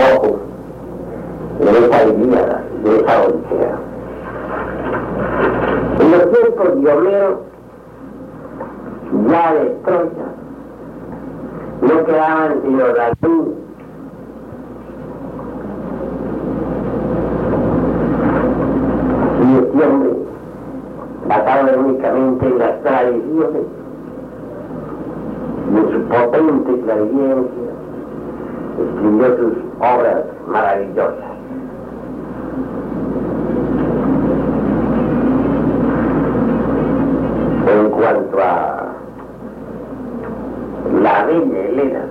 poco en esa idea de esa odisea. En los tiempos de Homero, ya de Troya, no quedaban sino David y este hombre, basado únicamente en las tradiciones en su potente clarividencia, escribió sus obras maravillosas. En cuanto a la bella Elena,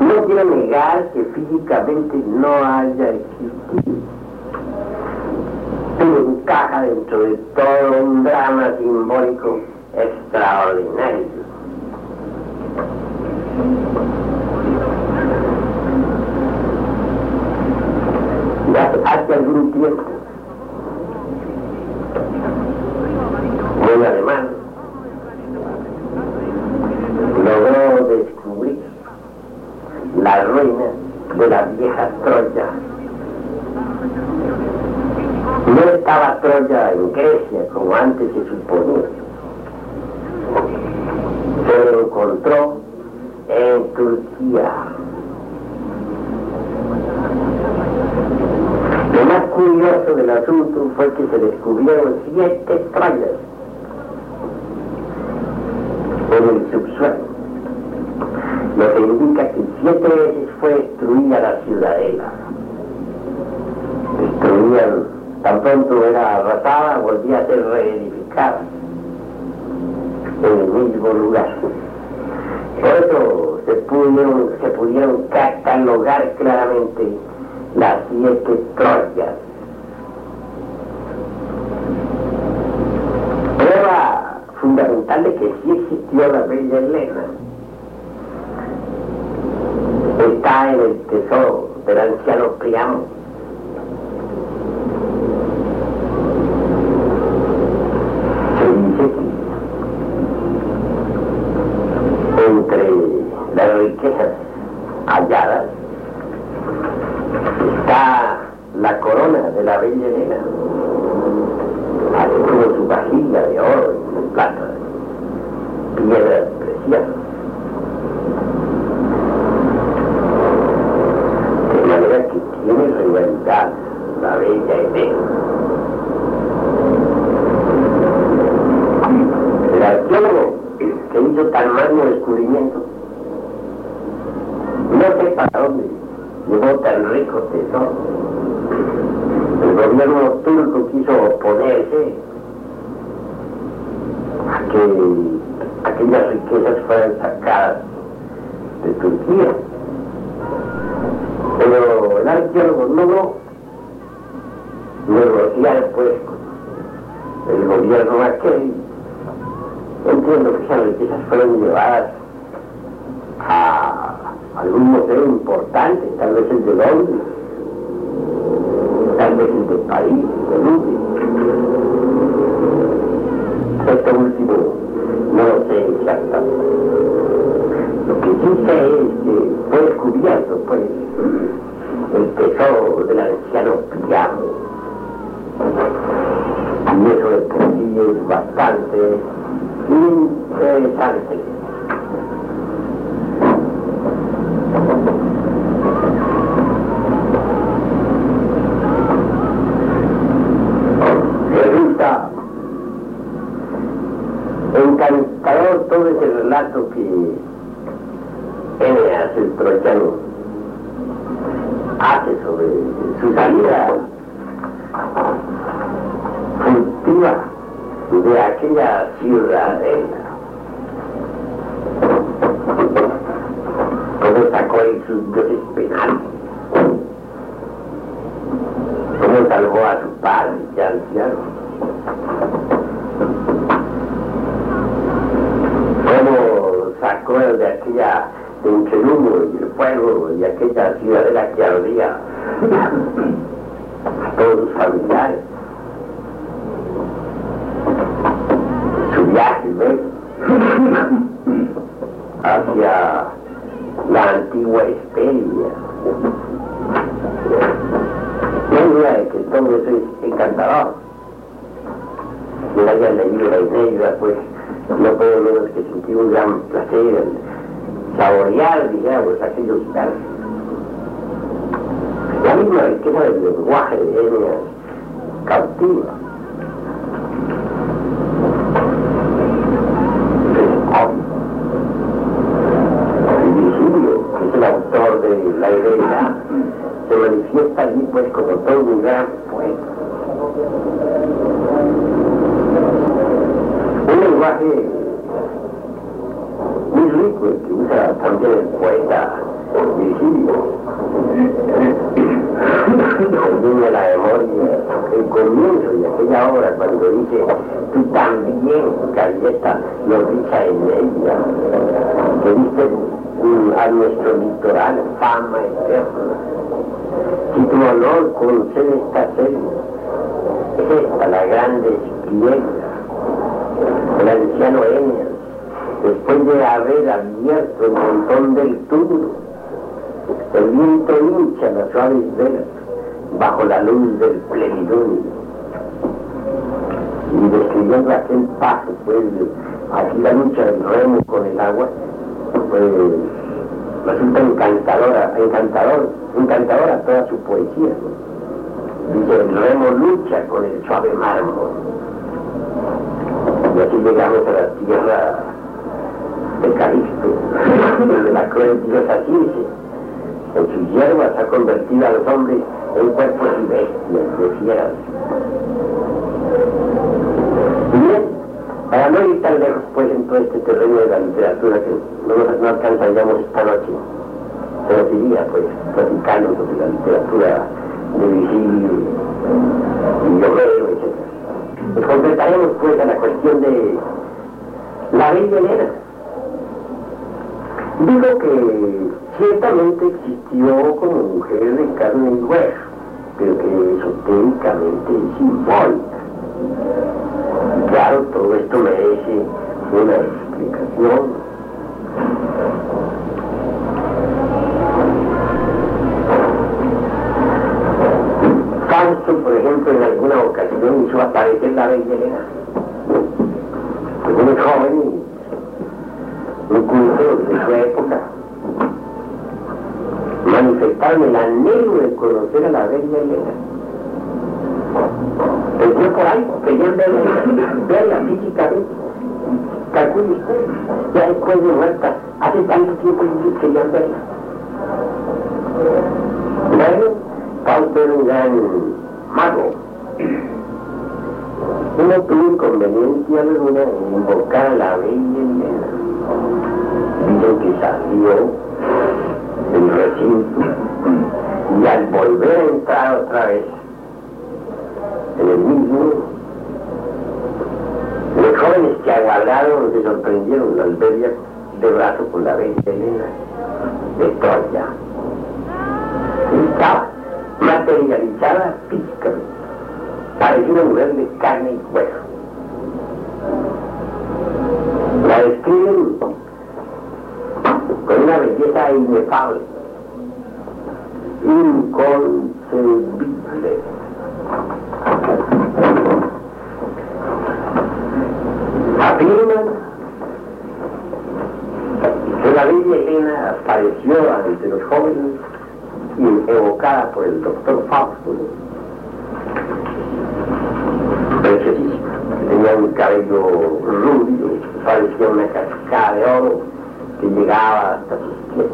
no quiero negar que físicamente no haya existido, pero encaja dentro de todo un drama simbólico extraordinario. Hace algún tiempo, un alemán logró descubrir la ruina de la vieja Troya. No estaba Troya en Grecia como antes se suponía. Se lo encontró en Turquía. Curioso del asunto fue que se descubrieron siete Troyas en el subsuelo, lo que indica que siete veces fue destruida la ciudadela. Destruían, tan pronto era arrasada, volvía a ser reedificada en el mismo lugar. Por eso se se pudieron catalogar claramente las siete Troyas. Prueba fundamental de que sí existió la bella Elena está en el tesoro del anciano Priamo. Se dice que entre las riquezas halladas está la corona de la bella Elena, así como su vajilla de oro y de plata, piedras preciosas. De manera que tiene rivalidad la bella Elena. El arqueólogo que hizo tan magno descubrimiento, no sé para dónde llevó tan rico tesoro. El gobierno turco quiso oponerse a que aquellas riquezas fueran sacadas de Turquía. Pero el arqueólogo logró negociar pues el gobierno aquel. Entiendo que esas riquezas fueron llevadas a algún museo importante, tal vez el de Londres, tal vez el de París, de Louvre. Esto último no lo sé exactamente. Lo que sí sé es que fue descubierto, pues, el tesoro del anciano Priamo. Y eso de por sí es bastante interesante. Resulta encantador todo ese relato que Eneas, el troyano, hace sobre su salida de aquella ciudadela. Cómo sacó dioses penales. Cómo salvó a su padre ya anciano. Cómo sacó de aquella, de entre el humo y el fuego y aquella ciudadela que ardía a todos sus familiares. Hacia la antigua Esperia. No duda de que todo eso es encantador. Quien haya leído la Ineida, pues no puedo menos que sentir un gran placer saborear, digamos, aquellos versos. La misma riqueza del lenguaje de Eneas cautiva. Allí pues como todo un gran poeta. Un lenguaje muy rico el que usa también el poeta Virgilio. La memoria el comienzo de aquella obra cuando dice tú también, Galleta, lo dicha en ella, que diste a nuestro litoral fama eterna. Si tu honor concede esta serie, es esta la grande espliega, el anciano Eneas, después de haber abierto el montón del túmulo, el viento hincha las suaves velas bajo la luz del plenilunio. Y describiendo aquel paso, pues, aquí la lucha del remo con el agua, pues, resulta encantadora, encantador, encantadora toda su poesía. Dice, el remo lucha con el suave mármol. Y así llegamos a la tierra de Calixto, de la cruel diosa Circe. En sus hierbas ha convertido a los hombres en cuerpos y bestias de fieras. Para no ir tan lejos pues en todo este terreno de la literatura que no, no alcanzaríamos esta noche, se nos iría pues platicando sobre la literatura de Virgilio y Homero, etc. Nos completaremos pues a la cuestión de la bella Elena. Digo que ciertamente existió como mujer de carne y hueso, pero que esotéricamente es simbólica. Claro, todo esto merece una explicación. Fausto, por ejemplo, en alguna ocasión hizo aparecer la bella Elena. Muy joven un culto de su época. Manifestaron el anhelo de conocer a la bella Elena. El por ahí querían verla, verla físicamente. Calcule usted, ya después de muerta, hace tanto tiempo que querían verla. Bueno, Fausto era un gran mago. No tuvo inconveniencia alguna en invocar a la bella Elena. Dicen que salió del recinto y al volver a entrar otra vez el mismo, los jóvenes que aguardaron se sorprendieron al verla de brazo con la bella Elena de Troya. Estaba materializada físicamente, parecía una mujer de carne y hueso. La describen con una belleza inefable, inconcebible. Afirman que la bella Elena apareció ante los jóvenes y evocada por el doctor Fausto, preciosísima, tenía un cabello rubio, parecía una cascada de oro que llegaba hasta sus pies.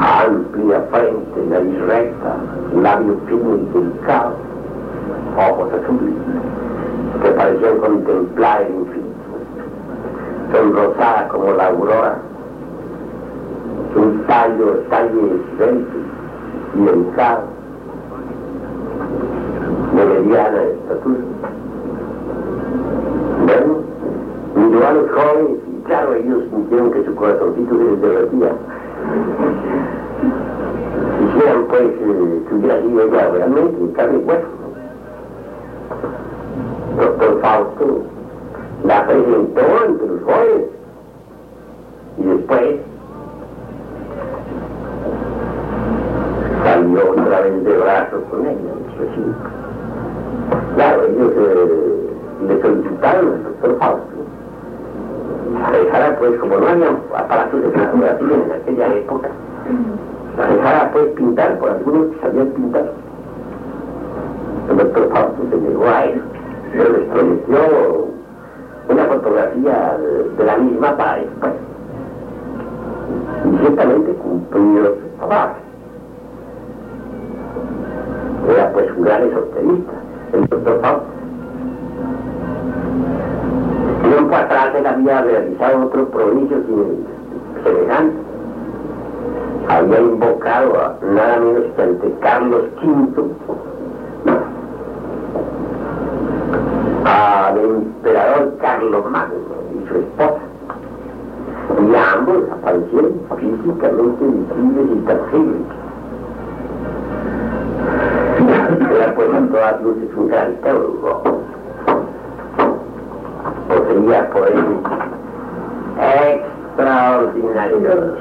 Amplia frente, nariz recta, labio fino y delicado, ojos azules, que parecían contemplar el infinito, sonrosada como la aurora, un tallo, tallo esbelto y delicado, de mediana estatura. Bueno, los jóvenes y claro, ellos sintieron que su corazoncito se derretía. Quisieran pues que hubiera sido ella realmente en carne y hueso doctor Fausto, la presentó ante los jóvenes. Y después salió otra vez de brazos con ella, Claro, ellos eh, le solicitaron al doctor Fausto la dejara pues, como no había aparatos de fotografía en aquella época, la dejara pues pintar por algunos que sabían pintar. El doctor Fausto se negó a eso pero les prometió una fotografía de, la misma para después. Y ciertamente cumplió su trabajo. Era pues un gran esoterista, el doctor Fausto. Tiempo atrás él había realizado otro prodigio semejante. Había invocado a nada menos que ante Carlos V al emperador Carlos Magno y su esposa. Y ambos aparecieron físicamente visibles y tangibles. Era pues a luces un gran teólogo. Poseía poderes extraordinarios.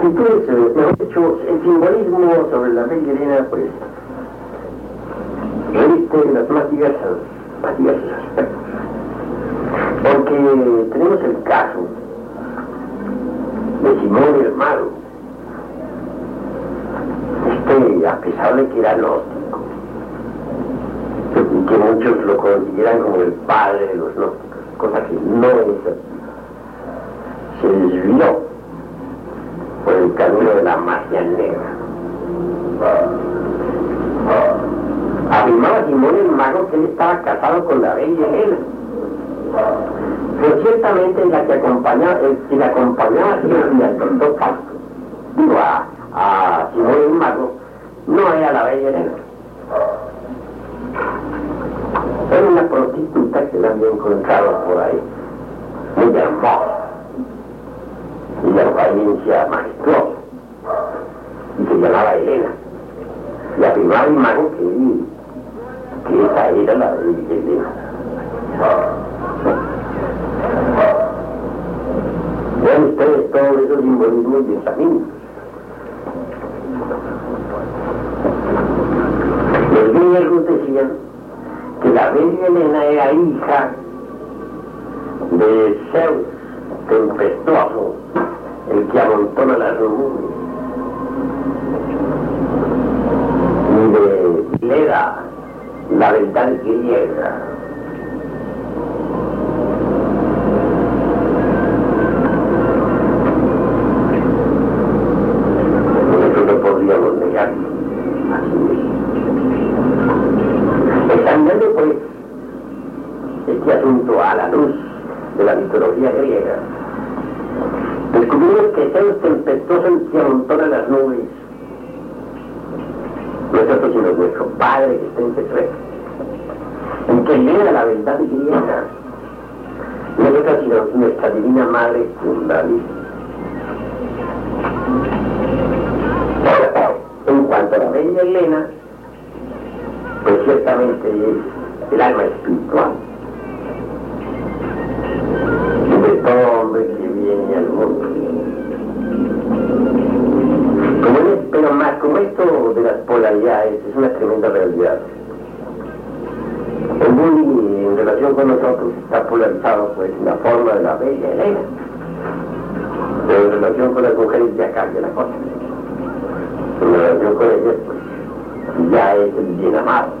Actitudes, mejor dicho, el simbolismo sobre la bella Elena, pues, reviste las más diversas, más diversos aspectos. Porque tenemos el caso de Simón el Malo, este, a pesar de que era gnóstico, que muchos lo consideran como el padre de los gnósticos, cosa que no es de la magia negra. Afirmaba Simón el mago que él estaba casado con la bella Helena. Pero ciertamente la que acompañaba, el que la acompañaba siempre al doctor Castro, digo a, a Simón el mago, no era la bella Helena. Era una prostituta que la había encontrado por ahí, muy hermosa y la apariencia majestuosa, y se llamaba Elena. Afirmaba el mago que, que esa era la de Elena. Vean ustedes todos esos simbolismos y examinos. Los griegos decían que la bella Elena era hija de Zeus tempestuoso el que amontona las nubes. Y de Leda, la verdad griega. Eso no podríamos negar. Examinando pues este asunto a la luz de la mitología griega, Descubrimos que Zeus tempestuoso el que amontona las nubes. No es otro sino nuestro Padre que está en secreto. En que lea No es otra sino nuestra divina Madre Kundalini. En cuanto a la bella Elena, pues ciertamente es el alma espiritual. De todo hombre que viene al mundo. Como es, pero más como esto de las polaridades es una tremenda realidad. Relación con nosotros está polarizado pues en la forma de la bella Elena. Pero en relación con las mujeres ya cambia la cosa. En relación con ellas pues ya es el bien amado.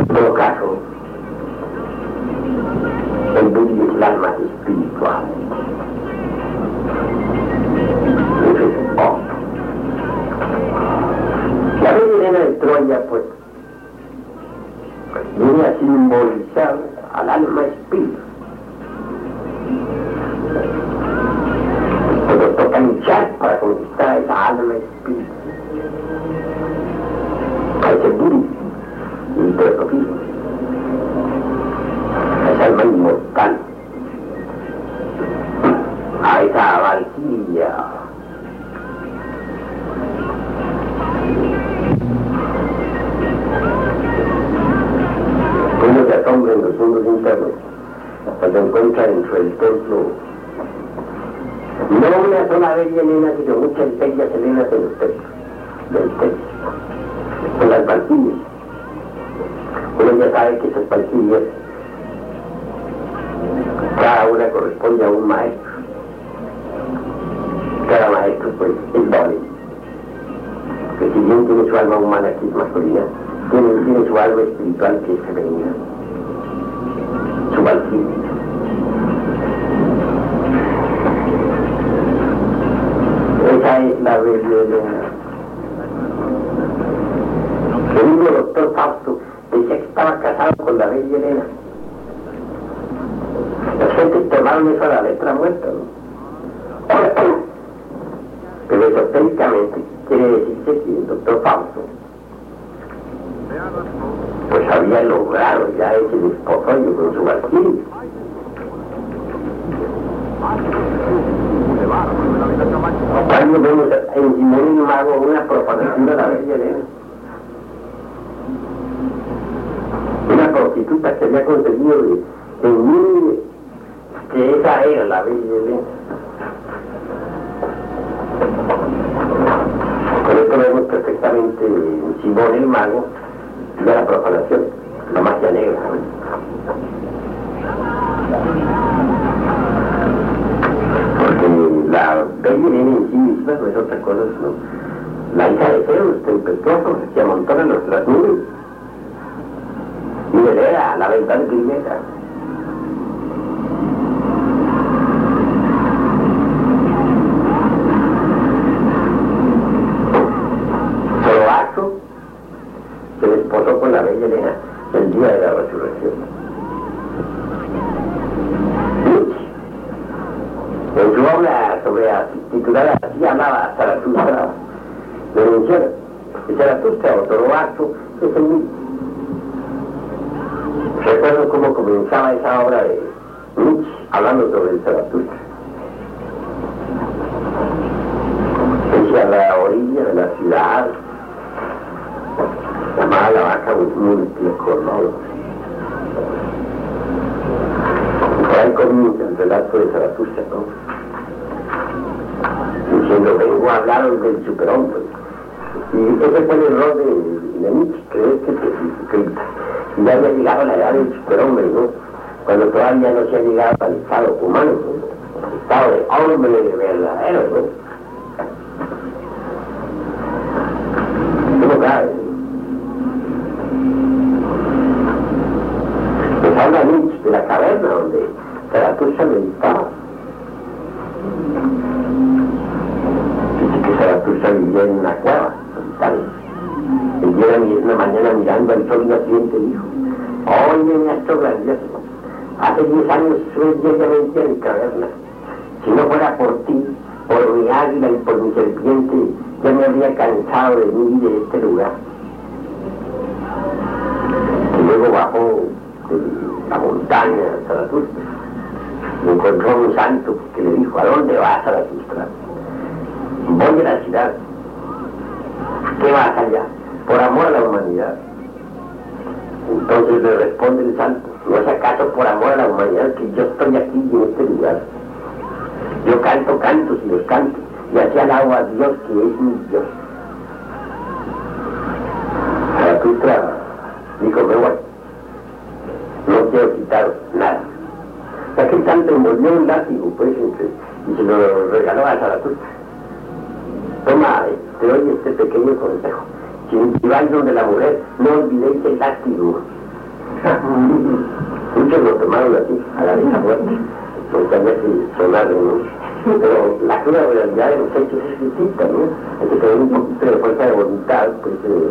En todo caso, el bullying es el alma espiritual. La bella Elena de Troya, pues, viene a simbolizar al alma espíritu. Pero toca luchar para conquistar esa alma espíritu. A ese bullying y filosofismo. A esa alma inmortal. A esa. Asombra en los mundos internos cuando encuentra dentro del templo no una sola bella Elena, sino muchas bellas Helenas en los templos, del templo, con las valquirias. Uno ya sabe que esas valquirias, cada una corresponde a un maestro. Cada maestro pues es doble. Que si bien tiene su alma humana que es masculina, tiene, tiene su alma espiritual que es femenina. Esa es la rebelión. El mismo doctor Fausto decía que estaba casado con la bella Elena. La gente tomaron eso a la letra muerta, ¿no? Pero esotéricamente quiere decirse que el doctor Fausto pues había logrado ya ese desposorio con su valquiria. Cuando vemos en Simón Mago una propagación de la Elena. Una prostituta que había conseguido de, mí que esa era la Elena. Con esto vemos perfectamente en Simón el Mago de la propagación, la magia negra. la bella en sí misma no es otra cosa sino la hija de Zeus, tempestuoso, que amontona los, las nubes y hereda la ventana primera. Zoroastro se desposó con la bella Elena el día de la resurrección. En su obra sobre titulada así hablaba Zaratustra, de menciona que Zaratustra Recuerdo cómo comenzaba esa obra de Nietzsche hablando sobre el Zaratustra. Decía la orilla de la ciudad, llamada la vaca múltiple color. Y por ahí comienza el relato de Zaratustra, ¿no? diciendo vengo a hablar del superhombre. Y ese fue el error de, de Nietzsche, creer que, que, ya había llegado la edad del superhombre, ¿no? Cuando todavía no se ha llegado al estado humano, ¿no? al estado de hombre verdadero, ¿no? De de este lugar. Y luego bajó de la montaña Zaratustra y encontró un santo que le dijo, ¿a dónde vas Zaratustra? voy a la ciudad. ¿Qué vas allá? Por amor a la humanidad. Entonces le responde el santo, ¿no es acaso por amor a la humanidad que yo estoy aquí en este lugar? Yo canto cantos y los canto, y así alabo a Dios que es mi Dios. Dijo, me voy, no quiero quitar nada. Aquel santo envolvió un látigo, pues, y se lo regaló a Zaratustra. Toma, te doy este pequeño consejo. Si vais donde la mujer, no olvidéis el látigo. Muchos lo tomaron así, a la vieja muerte, porque había que sonar, ¿no? Pero la realidad de los hechos es distinta, ¿no? Hay que un poquito de fuerza de voluntad, pues, eh,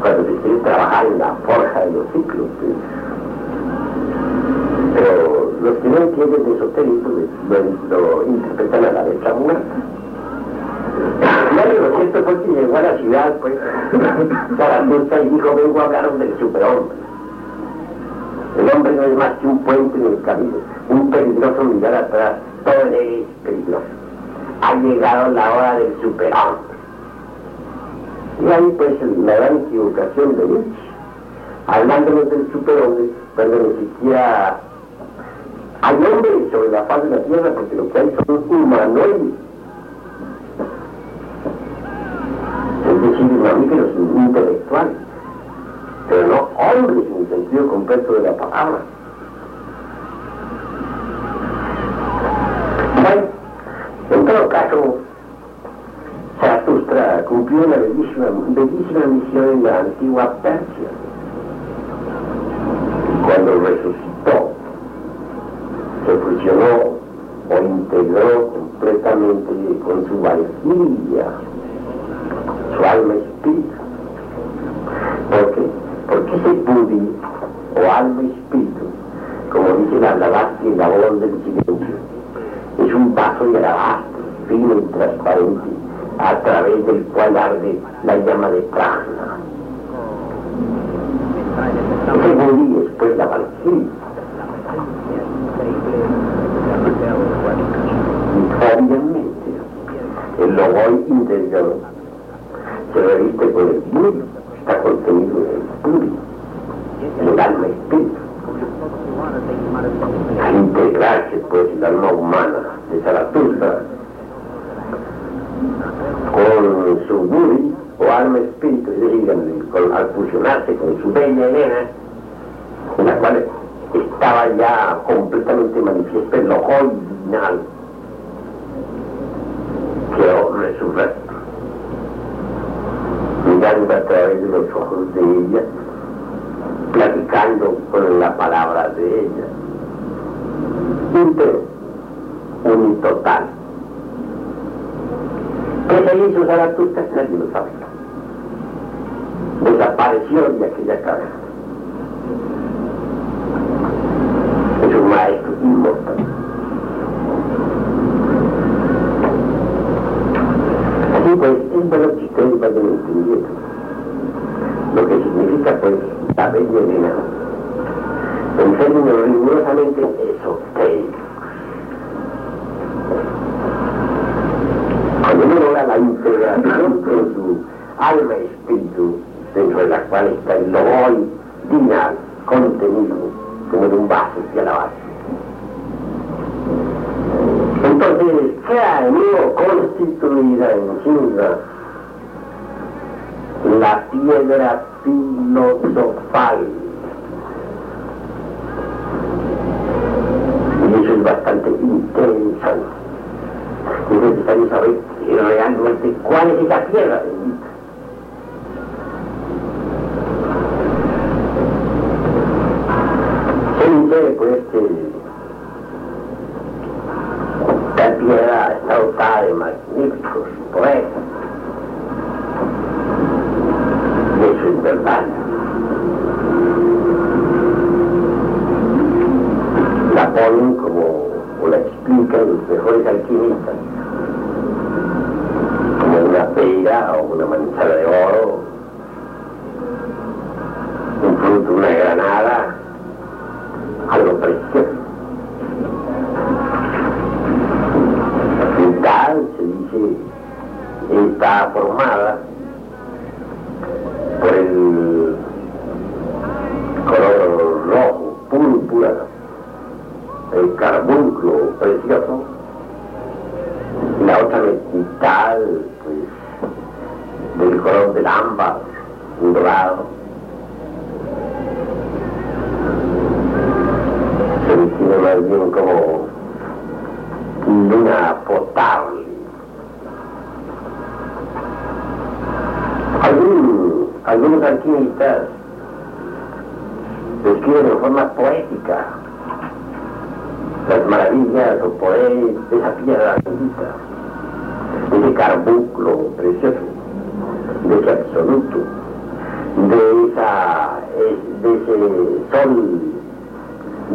cuando se quiere trabajar en la forja de los ciclos. Pero los que no entienden de esoterismo lo, lo interpretan a la letra muerta. No, lo cierto fue que llegó a la ciudad, pues, Zaratustra y dijo, vengo a hablaros del superhombre. El hombre no es más que un puente en el camino, un peligroso mirar atrás, todo es peligroso. Ha llegado la hora del superhombre. Y ahí pues la gran equivocación de Nietzsche, hablándonos del superhombre, cuando ni siquiera Hay hombres sobre la faz de la tierra porque lo que hay son humanoides. Es decir, mamíferos intelectuales, pero no hombres en el sentido completo de la palabra. Bueno, en todo caso, Cumplió una bellísima, bellísima misión en la antigua Persia. Cuando resucitó, se fusionó o integró completamente con su valquiria, su alma espíritu. ¿Por qué? Porque ese pudi o alma espíritu, como dice la Blavatsky en la voz del silencio, es un vaso de alabastro, fino y transparente, a través del cual arde la llama de pudi es pues la valquiria Obviamente, el logo interior se reviste con el puri, está contenido en el puri, en el alma espíritu. Al integrarse pues el alma humana de Zaratustra con su buri o alma espíritu, es decir, al fusionarse con su bella Elena, en la cual estaba ya completamente manifiesto el ojo divinal quedó resurrecto, mirando a través de los ojos de ella, platicando con la palabra de ella. Íntegro, unitotal. ¿Qué se hizo Zaratustra? Nadie lo sabe. Desapareció de aquella cabeza. Es un maestro inmortal. Así pues, es bueno que ustedes vayan entendiendo lo que significa pues la bella Elena en términos rigurosamente. Cuando la integración con su alma y espíritu, dentro de la cual está el logoy dinal contenido como en un vaso de alabaster. Entonces, queda en uno constituida en Sindra la piedra filosofal. Y eso es bastante interesante. Es necesario saber realmente cuál es esa piedra bendita. Se dice pues que formada por el color rojo, púrpura, el carbunclo precioso, y la otra mitad pues, del color del ámbar, dorado. Se define más bien como luna potable. Algunos alquimistas describen en forma poética las maravillas o poderes de esa piedra bendita, de ese carbunclo precioso, de ese absoluto, de, esa, de ese sol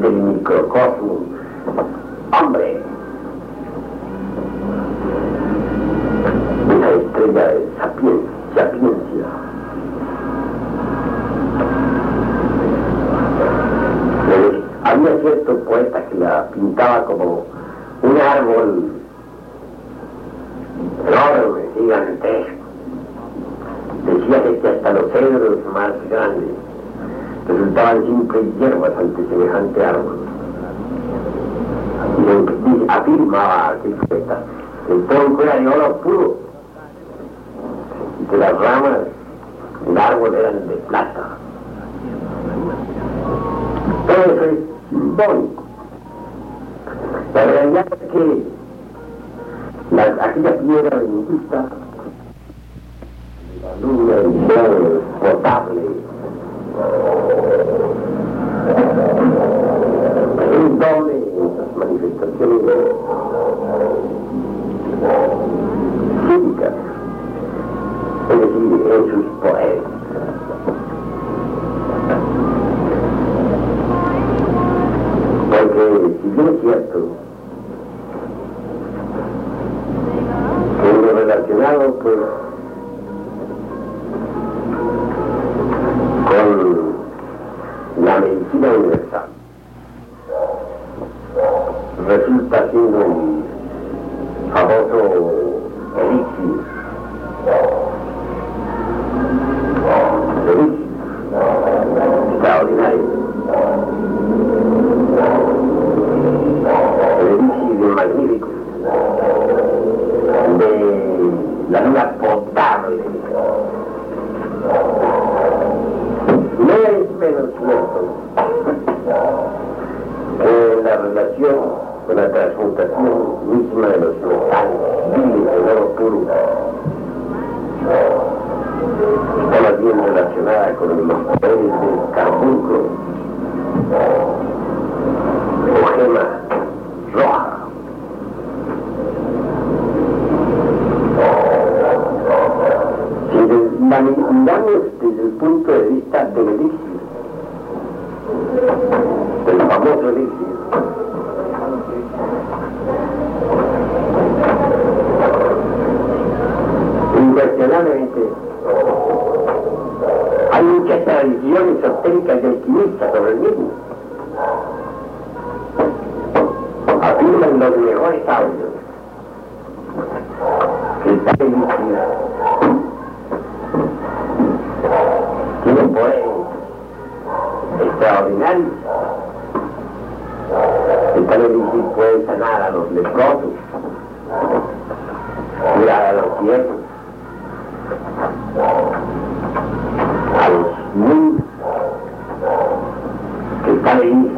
del microcosmos. Hombre, esa estrella de sapiencia. Pero había cierto poeta que la pintaba como un árbol enorme, gigantesco. Decía que hasta los cedros más grandes resultaban simples hierbas ante semejante árbol. y afirmaba que el tronco era de oro puro que las ramas del árbol eran de plata. Todo eso es simbólico. La realidad es que la, aquella piedra bendita, la luna del sol potable, es un doble en las manifestaciones decir, en sus poemas. Porque si bien es cierto que lo relacionado pues con la medicina universal resulta siendo un famoso con la transmutación misma de los metales viles en oro puro está más bien relacionada con los poderes del carbunclo o gema roja. La miramos desde el punto de vista del elixir, del famoso elixir, tradiciones esotéricas y alquimistas sobre el mismo. Afirman los mejores audios que está elixir tiene poderes extraordinarios. El tal elixir puede sanar a los leprosos, curar a los ciegos, a los niños que están ahí,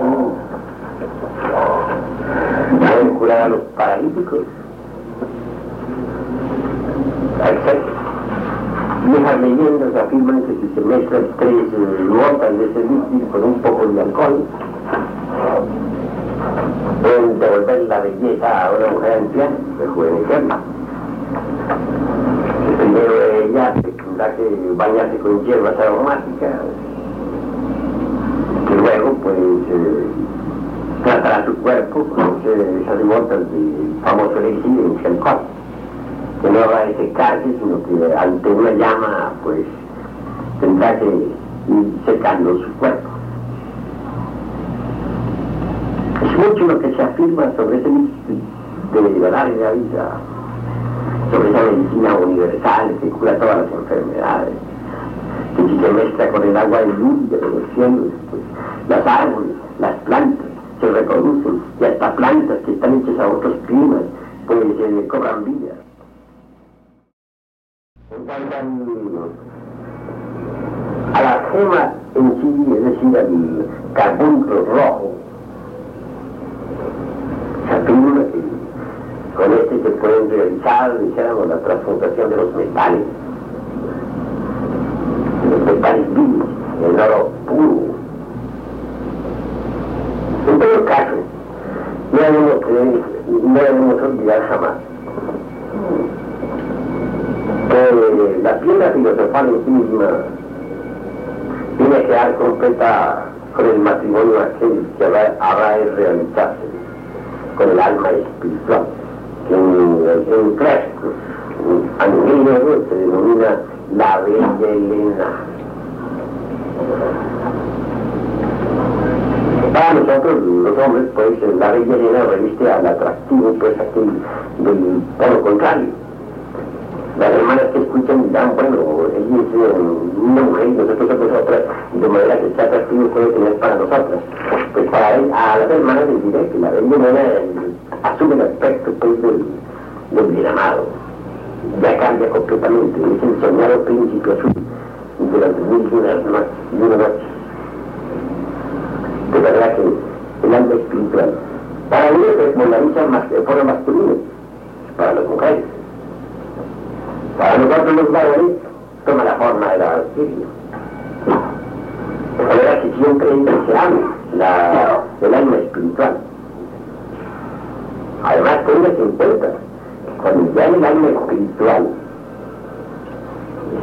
pueden curar a los paralíticos, etc. Viejas leyendas afirman que si se mezclan tres gotas de ese con un poco de alcohol, pueden devolver la belleza a una mujer anciana, rejuvenecerla. Primero ella tendrá que bañarse con hierbas aromáticas, y luego pues eh, tratará su cuerpo con esas gotas de famoso elixir en Chelcot que no va a secarse, sino que ante una llama, pues tendrá que ir secando su cuerpo. Es mucho lo que se afirma sobre ese de liberar la vida, sobre esa medicina universal que cura todas las enfermedades, que si se mezcla con el agua del lluvia de los cielos, pues las árboles, las plantas se reproducen, y hasta plantas que están hechas a otros climas, pues se cobran vida. A la gema en sí, es decir, al carbunclo rojo, se afirma que con este se pueden realizar, dijéramos, la transmutación de los metales, los metales vivos, el oro puro. En todo caso, no debemos, creer, no olvidar jamás que la piedra filosofal en sí misma tiene que quedar completa con el matrimonio aquel que habrá de realizarse con el alma espiritual, que en, en clásicos, a nivel griego se denomina la bella Elena. Para nosotros, los hombres, pues la bella Elena reviste al atractivo, pues aquel del polo contrario las hermanas que escuchan dirán, bueno, ella es una mujer y nosotros somos otras, de manera que este atractivo puede tener para nosotras. Pues para a las hermanas les diré que la bella Elena asume el aspecto pues, del, del bien amado. Ya cambia completamente, es el soñado príncipe azul durante mil y una. De verdad que el alma espiritual. Para ellos es molariza más, de forma masculina, para las mujeres. Para nosotros los varones toma la forma de la valquiria. De manera que siempre se la, el alma espiritual. Además, téngase en cuenta, cuando ya el alma espiritual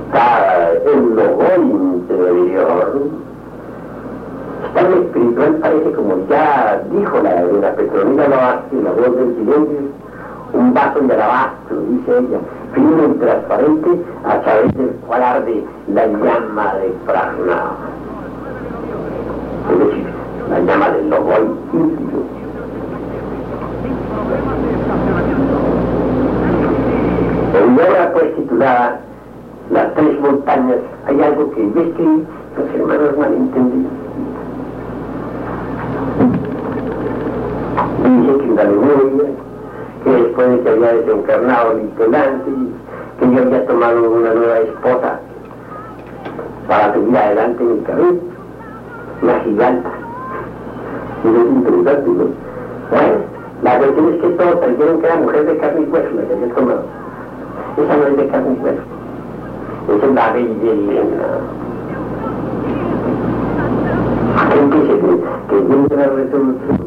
está en lo interior, alma espiritual parece como ya dijo la, la Petronila Loaste, la voz del silencio, un vaso de alabastro, dice ella, fino y transparente a través del cual arde la llama de Prajna. Es decir, la llama del Logoi íntimo. En mi obra pues titulada Las tres montañas hay algo que ves que los hermanos malentendieron. Dice que una memoria, que después de que había desencarnado el intendente, que yo había tomado una nueva esposa para seguir adelante en el camino, una giganta y es interesante, ¿no? Bueno, la cuestión es que todos creyeron que era mujer de carne y hueso, la que había tomado. Esa no es de carne y hueso. Esa es la bella Elena. Gente que, que viene la resolución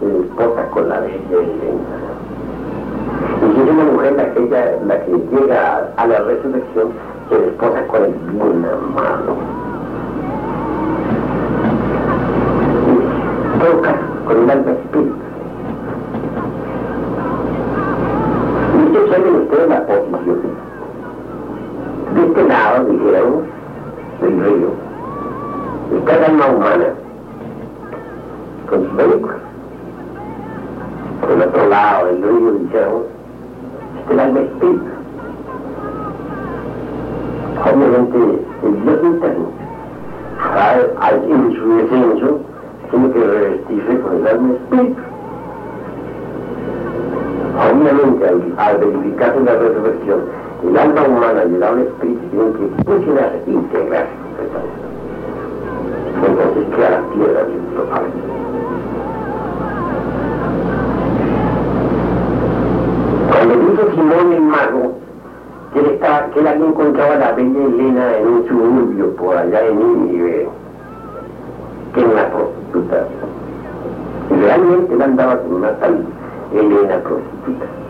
se esposa con la Elena. Y si es una mujer la que, ella, la que llega a la resurrección, se esposa con el bien amado. toca con el alma espíritu. Y que saben ustedes la posición. De este lado, dijéramos, del río, está el alma humana, con sus vehículos. Por el otro lado del andaba con una tal Elena prostituta.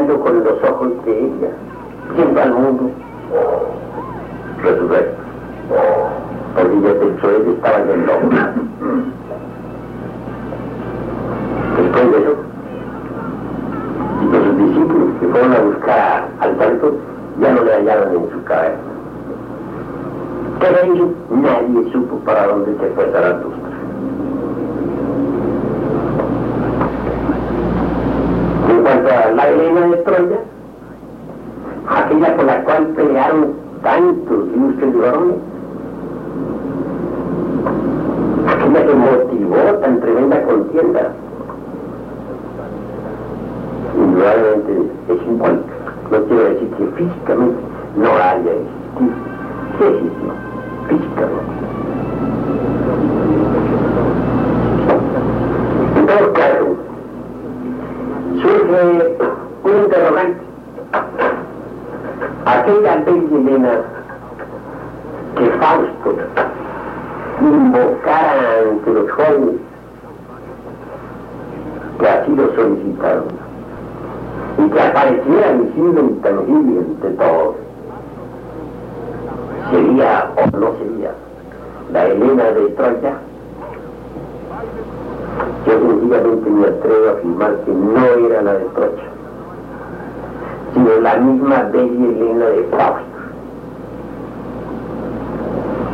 Mirando con los ojos de ella, siempre al mundo, resurrecto porque ya pensó él estaba en el lobo. Después de eso, los discípulos que fueron a buscar al santo ya no le hallaron en su cabeza. Pero ellos nadie supo para dónde se fue Zaratustra. La Elena de Troya, aquella con la cual pelearon tantos ilustres varones, aquella que motivó tan tremenda contienda, indudablemente es simbólica. No quiero decir que físicamente no haya existido. Sí existió, físicamente. En todo caso, surge un interrogante. Aquella bella Elena que Fausto invocara ante los jóvenes que así lo solicitaron y que apareciera visible intangible ante todos. ¿Sería o no sería la Elena de Troya? Yo sencillamente me atrevo a afirmar que no era la de Troya, sino la misma bella Elena de Fausto.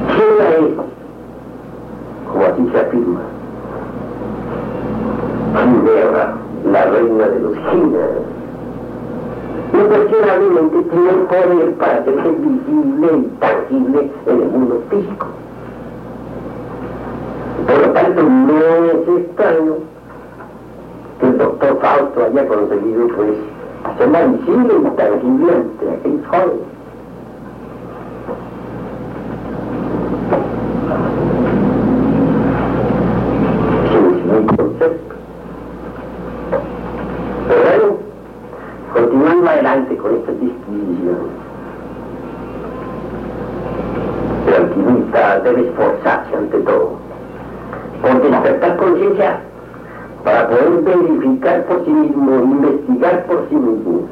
¿Quién es? Como así se afirma. Ginebra, la reina de los Ginas. Incuestionablemente tiene poder para hacerse visible y tangible en el mundo físico. Es extraño que el doctor Fausto haya conseguido, pues, hacerla visible y tangible ante aquellos jóvenes. Pero bueno, continuando adelante con esta disquisición, el alquimista debe esforzarse ante todo por despertar conciencia para poder verificar por sí mismo, investigar por sí mismo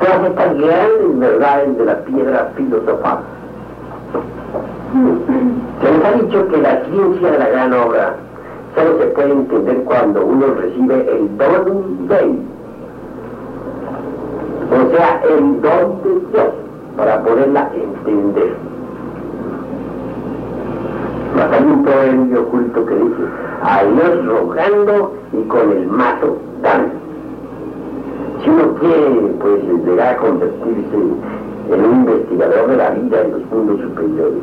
todas estas grandes verdades de la Se nos ha dicho que la ciencia de la gran obra solo se puede entender cuando uno recibe el don de él. O sea, el don de Dios para poderla entender. Mas hay un proverbio oculto que dice, a Dios rogando y con el mazo dando. Si uno quiere, pues, llegar a convertirse un investigador de la vida en los mundos superiores,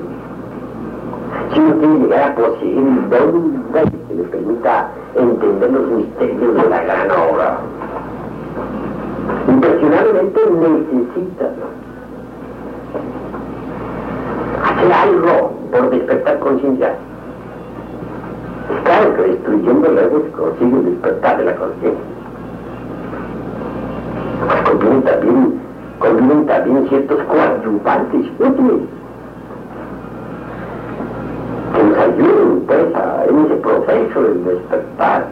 si uno quiere llegar a poseer el don que le permita entender los misterios de la gran obra, impresionablemente necesita hacer algo por despertar conciencia. Claro que destruyendo luego se consigue el despertar de la conciencia. Pues convienen también, convienen también ciertos coadyuvantes útiles que nos ayuden pues en ese proceso del despertar.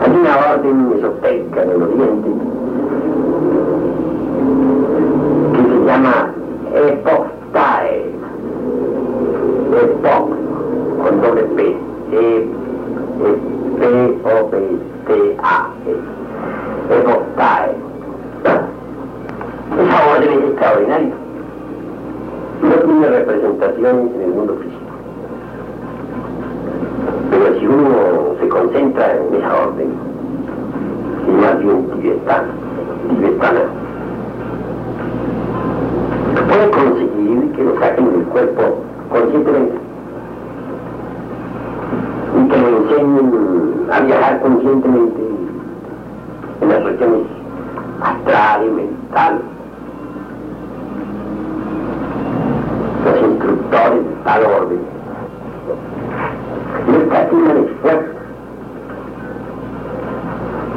Hay una orden esotérica en el oriente que se llama Epostae. Epok, con doble P. E, P, O, Extraordinaria. No tiene representaciones en el mundo físico. Pero si uno se concentra en esa orden, y más bien tibetana, puede conseguir que lo saquen del cuerpo conscientemente y que lo enseñen a viajar conscientemente en las regiones astral y mental. Los instructores de tal orden no escatiman esfuerzos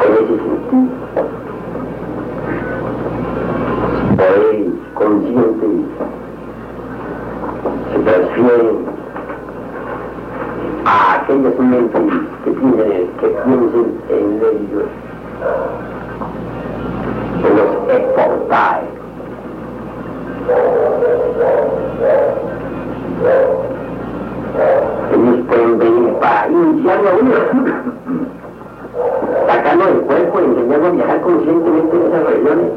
en ese sentido. Poderes conscientes se transfieren a aquellas mentes que tienen, que piensen en ellos, en los eportae. Sacarlo del cuerpo y enseñarlo a viajar conscientemente en esas regiones.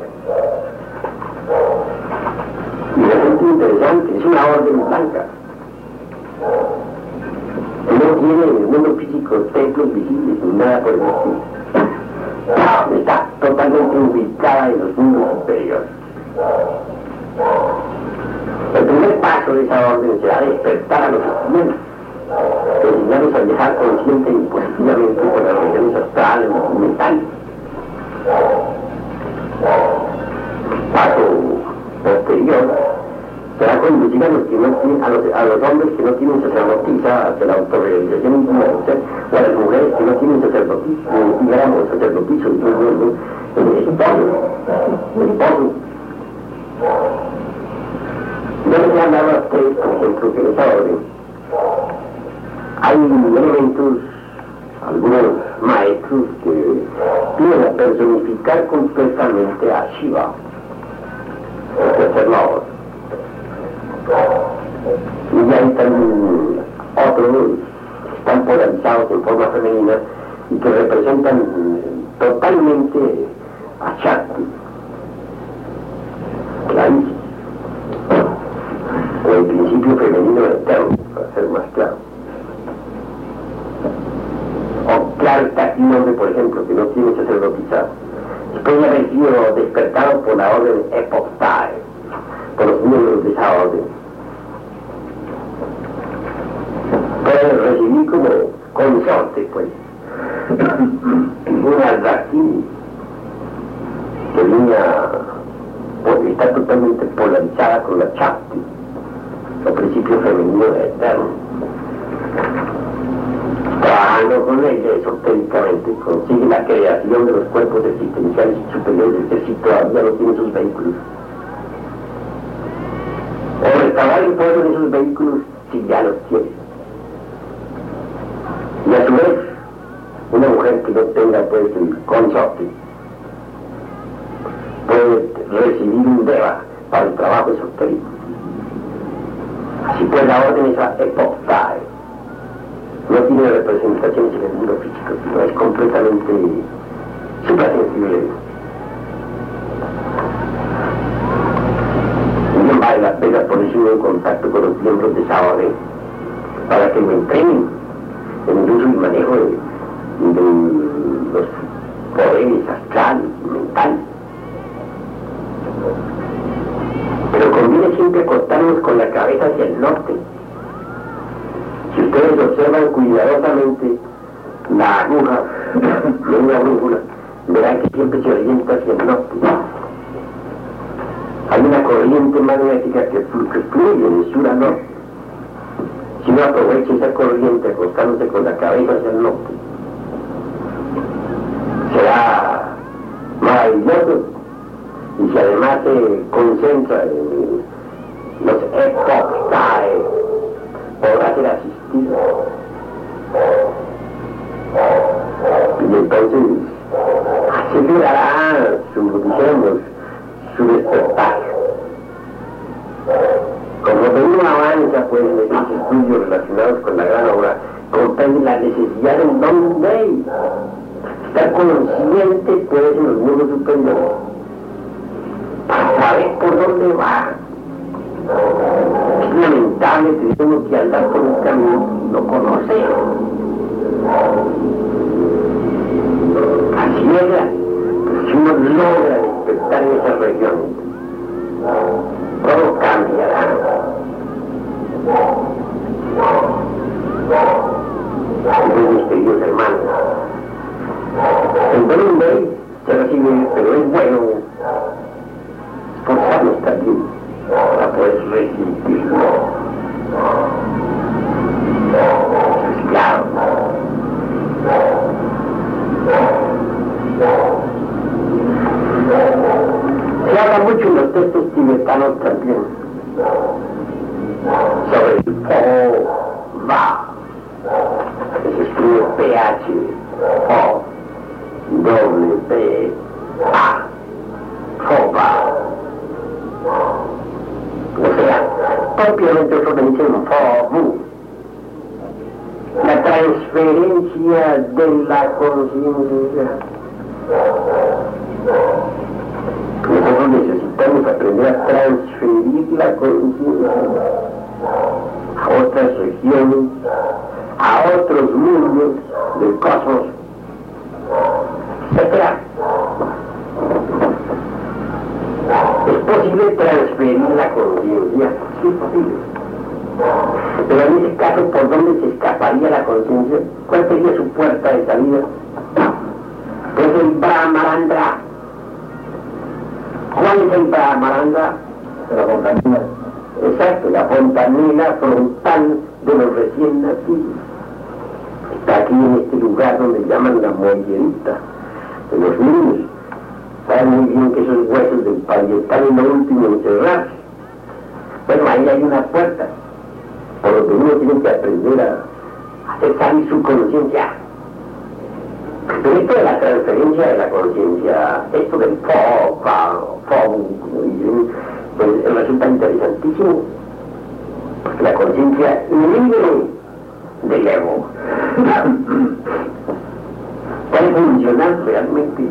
Y es muy interesante, es una orden blanca. No tiene en el mundo físico templos visibles ni nada por el estilo. Está totalmente ubicada en los mundos superiores. El primer paso de esa orden será despertar a los estudiantes, enseñarlos a viajar consciente y positivamente las regiones astrales y mentales. Paso posterior será conducir a los, que no a, los, a los hombres que no tienen sacerdotisa hacia la autorrealización influencer o a las mujeres que no tienen sacerdotisa, digamos, sacerdotizo, y todo eso, es todo, es todo. Yo les he hablado a ustedes, por ejemplo, que les orden. Hay elementos, algunos maestros que vienen a personificar completamente a Shiva, la orden. Y hay también otros que están polarizados en forma femenina y que representan totalmente a Shakti, clarísimo, o el principio femenino eterno, para ser más claro. O claro está aquí un hombre, por ejemplo, que no tiene sacerdotizado, después de haber sido despertado por la orden Epostae, por los miembros de esa orden, puede recibir como consorte, pues, una Aldaquín que venía, porque está totalmente polarizada con la Chakti, los principios femeninos eternos. Trabajando con ella esotéricamente consigue la creación de los cuerpos existenciales superiores, es decir, todavía no tiene sus vehículos. O restaurar el pueblo de esos vehículos si ya los tiene. Y a su vez, una mujer que no tenga pues el consorte puede recibir un deva para el trabajo esotérico. Así pues la orden es epoxtae. No tiene representaciones en el mundo físico, sino es completamente suprasensible. Bien vale la pena ponerse en contacto con los miembros de orden para que me entrenen en el uso y manejo de, de los poderes astrales y mentales. Pero conviene siempre acostarnos con la cabeza hacia el norte. Si ustedes observan cuidadosamente la aguja de una brújula, verán que siempre se orienta hacia el norte. Hay una corriente magnética que, fluye de sur a norte. Si uno aprovecha esa corriente acostándose con la cabeza hacia el norte, será maravilloso y si además se concentra en los epoxtae, podrá ser asistido. Y entonces asegurará su, digamos, su despertar. Como de una avanza pues en esos estudios relacionados con la gran obra, comprende la necesidad de un don de estar consciente pues en los mundos superiores saber por dónde va. Es lamentable que tenemos que andar por un camino no conoce. Así era, si uno logra despertar en esa región, todo cambiará. Entonces, queridos hermanos, el buen ley se recibe, pero es bueno esforzarnos también para poder resistirlo. Claro. Se habla mucho en los textos tibetanos también sobre el Po, Va, se escribe PH, O, W, P, A. O sea, propiamente dicen Fobu. La transferencia de la conciencia. Nosotros necesitamos aprender a transferir la conciencia a otras regiones, a otros mundos del cosmos, etc. Es posible transferir la conciencia, sí es posible. Pero en ese caso, ¿por dónde se escaparía la conciencia? ¿Cuál sería su puerta de salida? Pues el Brahmarandra. ¿Cuál es el Brahmarandra? La fontanela. Exacto, la fontanela frontal de los recién nacidos. Está aquí en este lugar donde llaman la mollerita de los niños. Saben muy bien que esos huesos del padre están en lo último en cerrarse. Bueno, ahí hay una puerta por donde uno tiene que aprender a aceptar su conciencia. Pero esto de la transferencia de la conciencia, esto del po, pues resulta interesantísimo. Porque la conciencia libre del ego puede funcionar realmente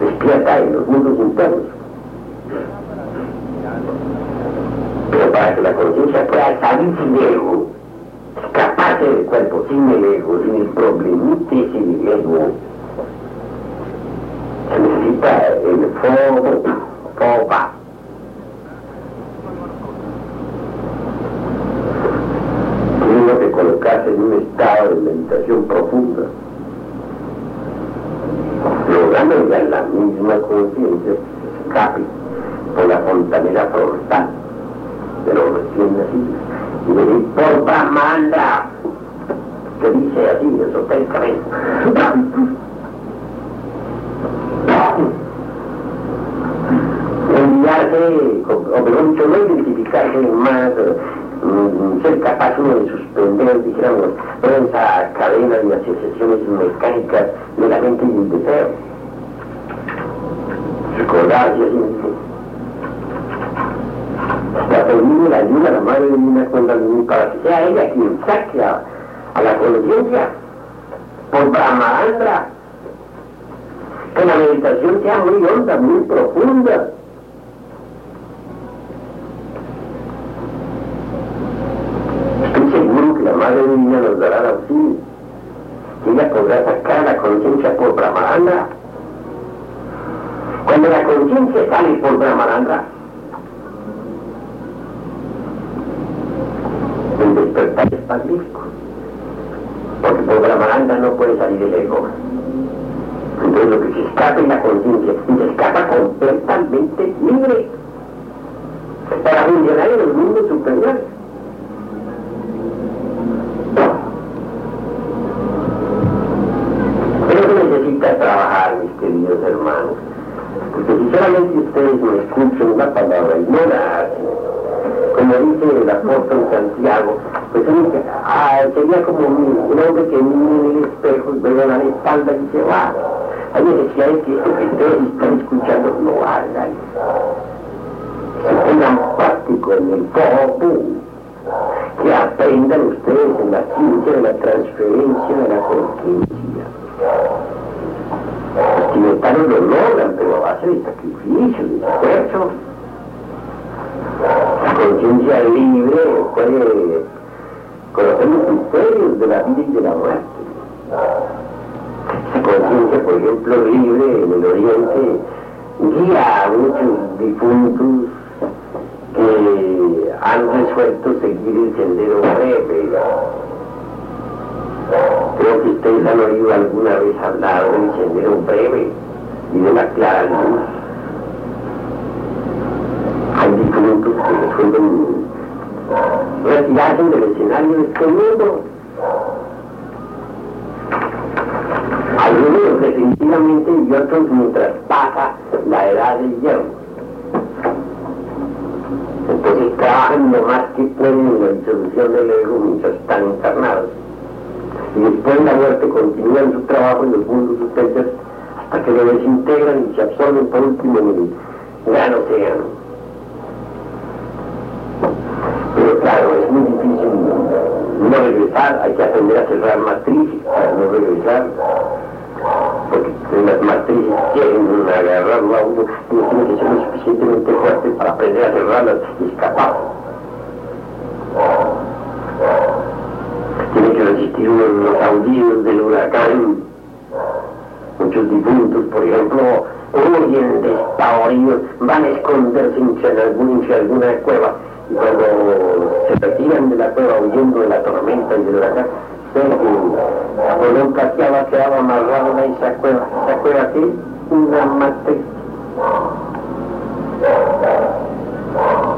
despierta en los mundos internos. Pero para que la conciencia pueda salir sin ego, escaparse del cuerpo sin el ego, sin el problemita sin el ego, se necesita el fuego, foba. Tiene que colocarse en un estado de meditación profunda ella quien saque a, a la conciencia por Brahmaandra. Que la meditación sea muy honda, muy profunda. Estoy seguro que la Madre Divina nos dará la auxilio. Ella podrá sacar la conciencia por Brahmaandra. Cuando la conciencia sale por Brahmaandra, el despertar es magnífico. Porque por Brahmananda no puede salir el ego. Entonces lo que se escapa es la conciencia y se escapa completamente libre para funcionar en los mundos superiores. Pero se necesita trabajar, mis queridos hermanos. Porque si solamente ustedes me escuchan una palabra y no la hacen, como dice el apóstol Santiago, pues ah, sería como un, hombre que mira en el espejo y ve la espalda y se va. Necesidad que esto que ustedes están escuchando lo hagan. Se pongan práctico en el poco, que aprendan ustedes en la ciencia de la transferencia de la conciencia. Los tibetanos lo logran, pero a base sacrificio, de esfuerzo. Conciencia libre puede conocer los misterios de la vida y de la muerte. Esa conciencia, por ejemplo, libre en el Oriente, guía a muchos difuntos que han resuelto seguir el sendero breve. Creo que ustedes han oído alguna vez hablar del sendero breve y de la clara luz difuntos que resuelven retirarse del escenario de este. Algunos definitivamente y otros mientras pasa la edad del hierro. Entonces trabajan lo más que pueden en la disolución del ego mientras están encarnados. Y después de la muerte continúan su trabajo en los mundos superiores hasta que lo desintegran y se absorben por último en el gran océano. Pero claro, es muy difícil no regresar, hay que aprender a cerrar matrices para no regresar. Porque las matrices quieren agarrarlo a uno, uno tiene que ser lo suficientemente fuerte para aprender a cerrarlas y escapar. Tiene que resistir uno los aullidos del huracán. Muchos difuntos, por ejemplo, huyen despavoridos, van a esconderse en alguna cueva cuando se retiran de la cueva huyendo de la tormenta y de la casa, cuando un casteaba quedaba amarrado en esa cueva. ¿Esa cueva aquí? Una matriz.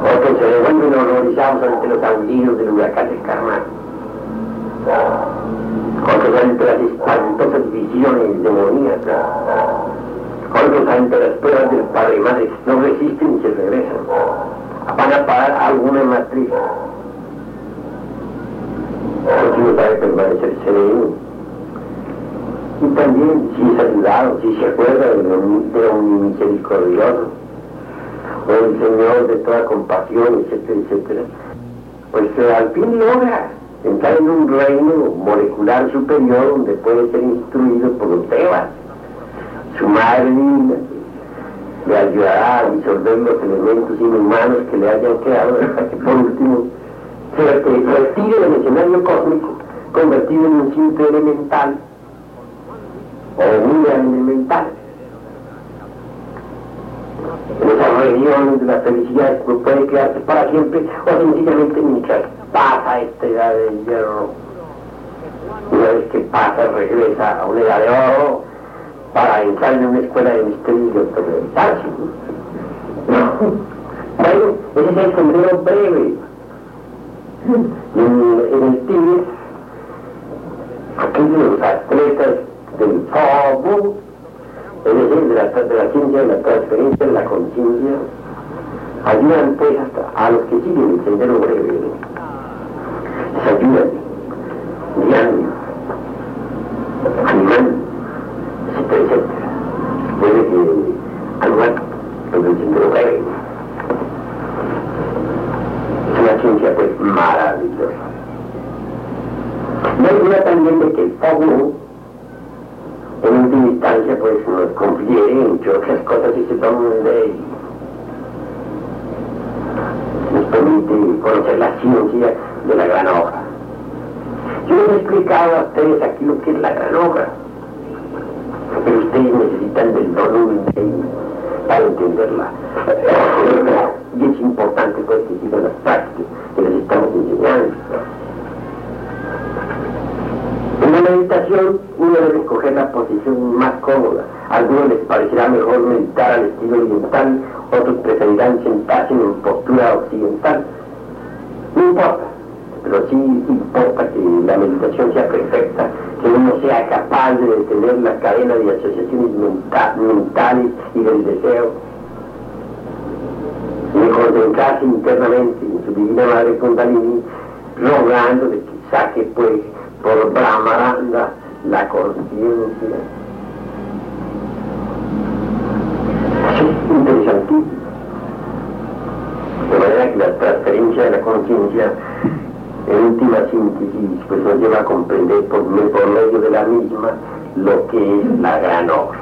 Otros se devuelven horrorizados ante los aullidos del huracán del Carmán. Otros ante las espantosas visiones demoníacas. Otros ante las pruebas del Padre y Madre no resisten y se regresan. Van a pagar alguna matriz. Porque sabe permanecer sereno. Y también, si es ayudado, si se acuerda de un, de un misericordioso, o el Señor de toda compasión, etcétera, etcétera, pues al fin logra entrar en un reino molecular superior donde puede ser instruido por los Tebas. Su madre linda le ayudará a disolver los elementos inhumanos que le hayan quedado hasta que por último se retire del escenario cósmico convertido en un simple elemental o muy elemental. En esas regiones de la felicidad no puede quedarse para siempre o sencillamente mientras pasa esta edad de hierro. Una vez que pasa regresa a una edad de oro para entrar en una escuela de misterio y autorizarse. Bueno, ese es el sombrero breve. En, en el Tíbet, aquellos atletas del Fobo, es decir, de la, de la ciencia, de la transferencia, de la conciencia, ayudan pues hasta a los que siguen el sendero breve. Les ayudan, guiando, animando, etcétera. Puede que al el sendero breve. Es una ciencia pues maravillosa. Me ayuda también de que el Fobo en última instancia pues nos confiere entre otras cosas y se toma una ley nos permite conocer la ciencia de la gran hoja yo les he explicado a ustedes aquí lo que es la gran hoja pero ustedes necesitan del don para entenderla y es importante pues que sigan las prácticas que les estamos en la meditación uno debe escoger la posición más cómoda. A algunos les parecerá mejor meditar al estilo oriental, otros preferirán sentarse en postura occidental. No importa, pero sí importa que la meditación sea perfecta, que uno sea capaz de detener la cadena de asociaciones mentales y del deseo, de concentrarse internamente en su divina madre Kundalini, rogando de que saque pues por Brahmaranda la conciencia. Es interesantísimo. De manera que la transferencia de la conciencia, en última síntesis, pues nos lleva a comprender por, medio de la misma lo que es la gran obra.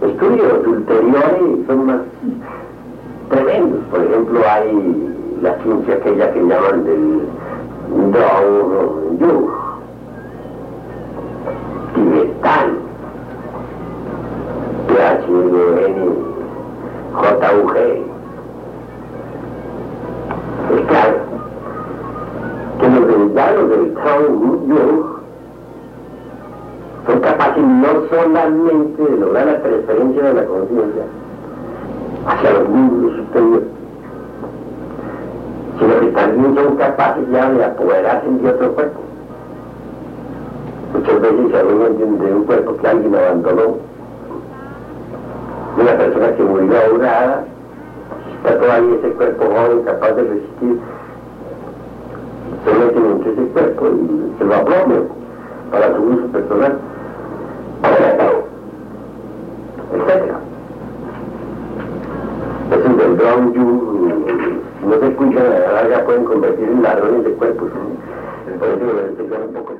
Estudios ulteriores son más tremendos. Por ejemplo, hay la ciencia aquella que llaman del Dong Yu, tibetano, T-H-N J-U-G. Es claro que los derivados del Dong Yu son capaces no solamente de lograr la transferencia de la conciencia hacia los mundos superiores, sino que también son capaces ya de apoderarse de otro cuerpo. Muchas veces se de, de un cuerpo que alguien abandonó, de una persona que murió ahogada, está todavía ese cuerpo joven capaz de resistir, se meten entre ese cuerpo y se lo apropian para su uso personal, etc. Es un del Brown Yu no se cuidan a la larga pueden convertir en ladrones de cuerpos. Por eso lo un poco